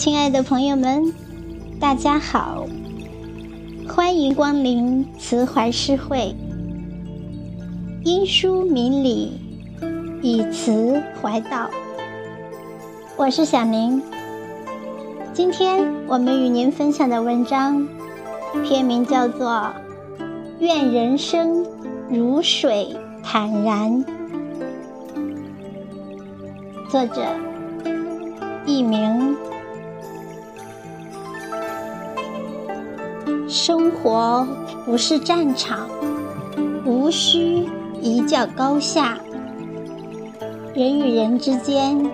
亲爱的朋友们，大家好，欢迎光临慈怀诗会。因书明理，以词怀道。我是小明。今天我们与您分享的文章，篇名叫做《愿人生如水坦然》，作者佚名。生活不是战场，无需一较高下。人与人之间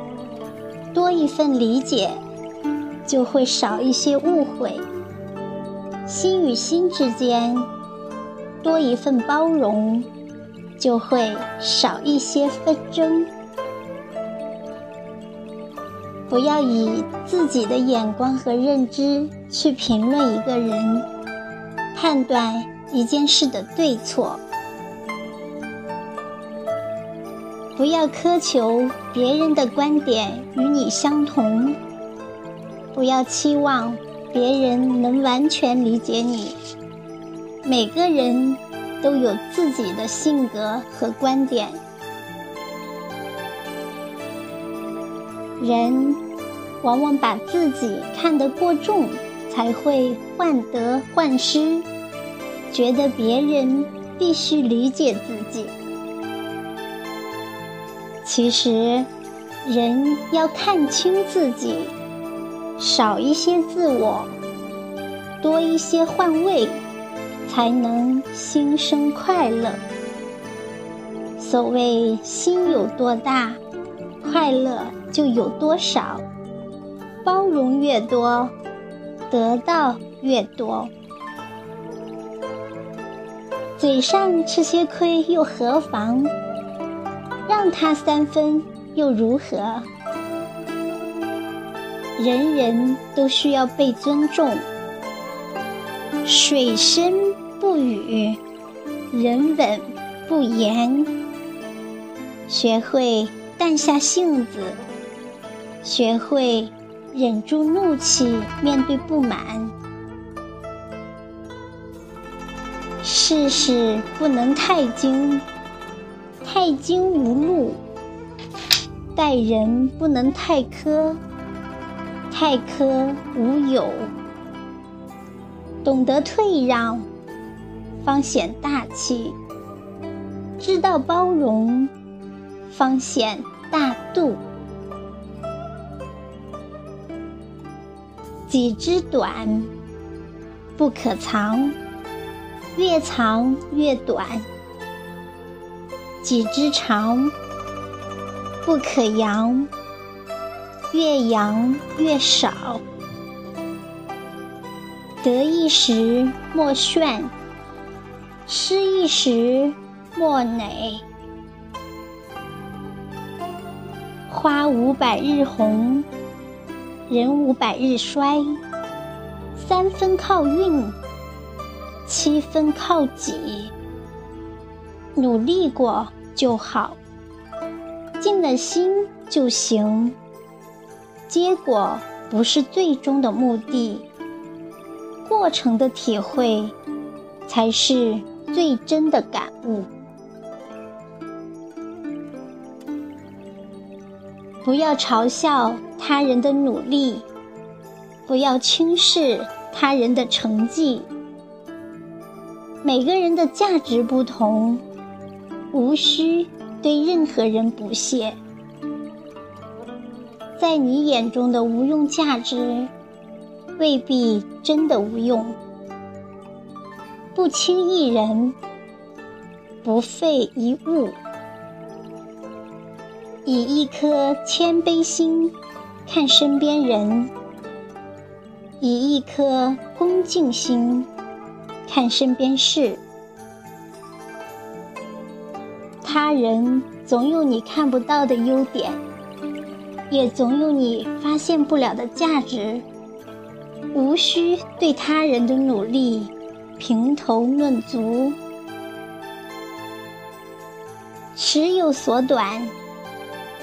多一份理解，就会少一些误会；心与心之间多一份包容，就会少一些纷争。不要以自己的眼光和认知去评论一个人。判断一件事的对错，不要苛求别人的观点与你相同，不要期望别人能完全理解你。每个人都有自己的性格和观点，人往往把自己看得过重。才会患得患失，觉得别人必须理解自己。其实，人要看清自己，少一些自我，多一些换位，才能心生快乐。所谓心有多大，快乐就有多少。包容越多。得到越多，嘴上吃些亏又何妨？让他三分又如何？人人都需要被尊重。水深不语，人稳不言。学会淡下性子，学会。忍住怒气，面对不满。事事不能太精，太精无路；待人不能太苛，太苛无有。懂得退让，方显大气；知道包容，方显大度。己之短，不可藏；越藏越短。己之长，不可扬；越扬越少。得一时莫炫，失一时莫馁。花无百日红。人无百日衰，三分靠运，七分靠己。努力过就好，尽了心就行。结果不是最终的目的，过程的体会才是最真的感悟。不要嘲笑他人的努力，不要轻视他人的成绩。每个人的价值不同，无需对任何人不屑。在你眼中的无用价值，未必真的无用。不轻一人，不废一物。以一颗谦卑心看身边人，以一颗恭敬心看身边事。他人总有你看不到的优点，也总有你发现不了的价值。无需对他人的努力评头论足，尺有所短。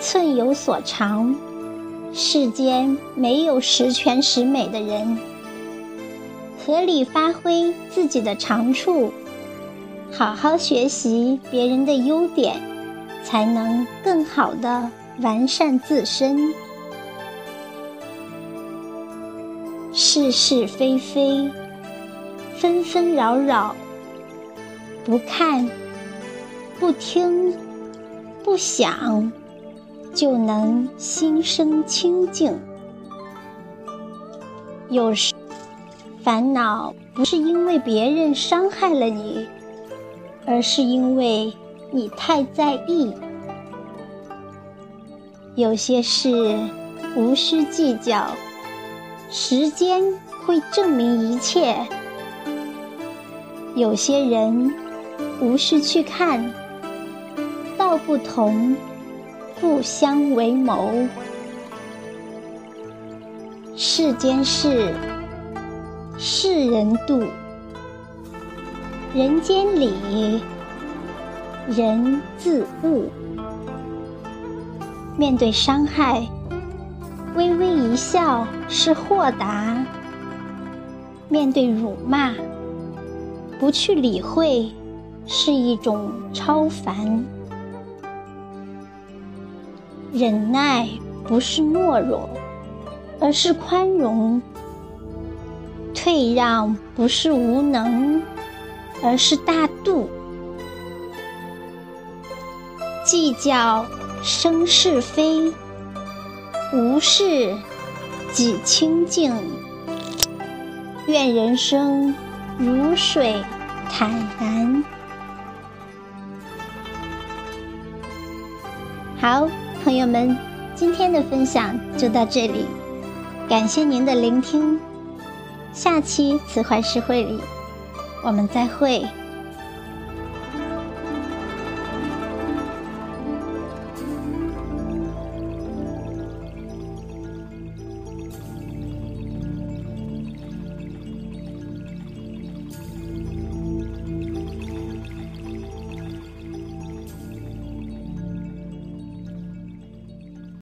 寸有所长，世间没有十全十美的人，合理发挥自己的长处，好好学习别人的优点，才能更好的完善自身。是是非非，纷纷扰扰，不看，不听，不想。就能心生清净。有时烦恼不是因为别人伤害了你，而是因为你太在意。有些事无需计较，时间会证明一切。有些人无需去看，道不同。不相为谋，世间事，世人度，人间理，人自悟。面对伤害，微微一笑是豁达；面对辱骂，不去理会是一种超凡。忍耐不是懦弱，而是宽容；退让不是无能，而是大度；计较生是非，无事己清净。愿人生如水坦然。好。朋友们，今天的分享就到这里，感谢您的聆听。下期词怀诗会里，我们再会。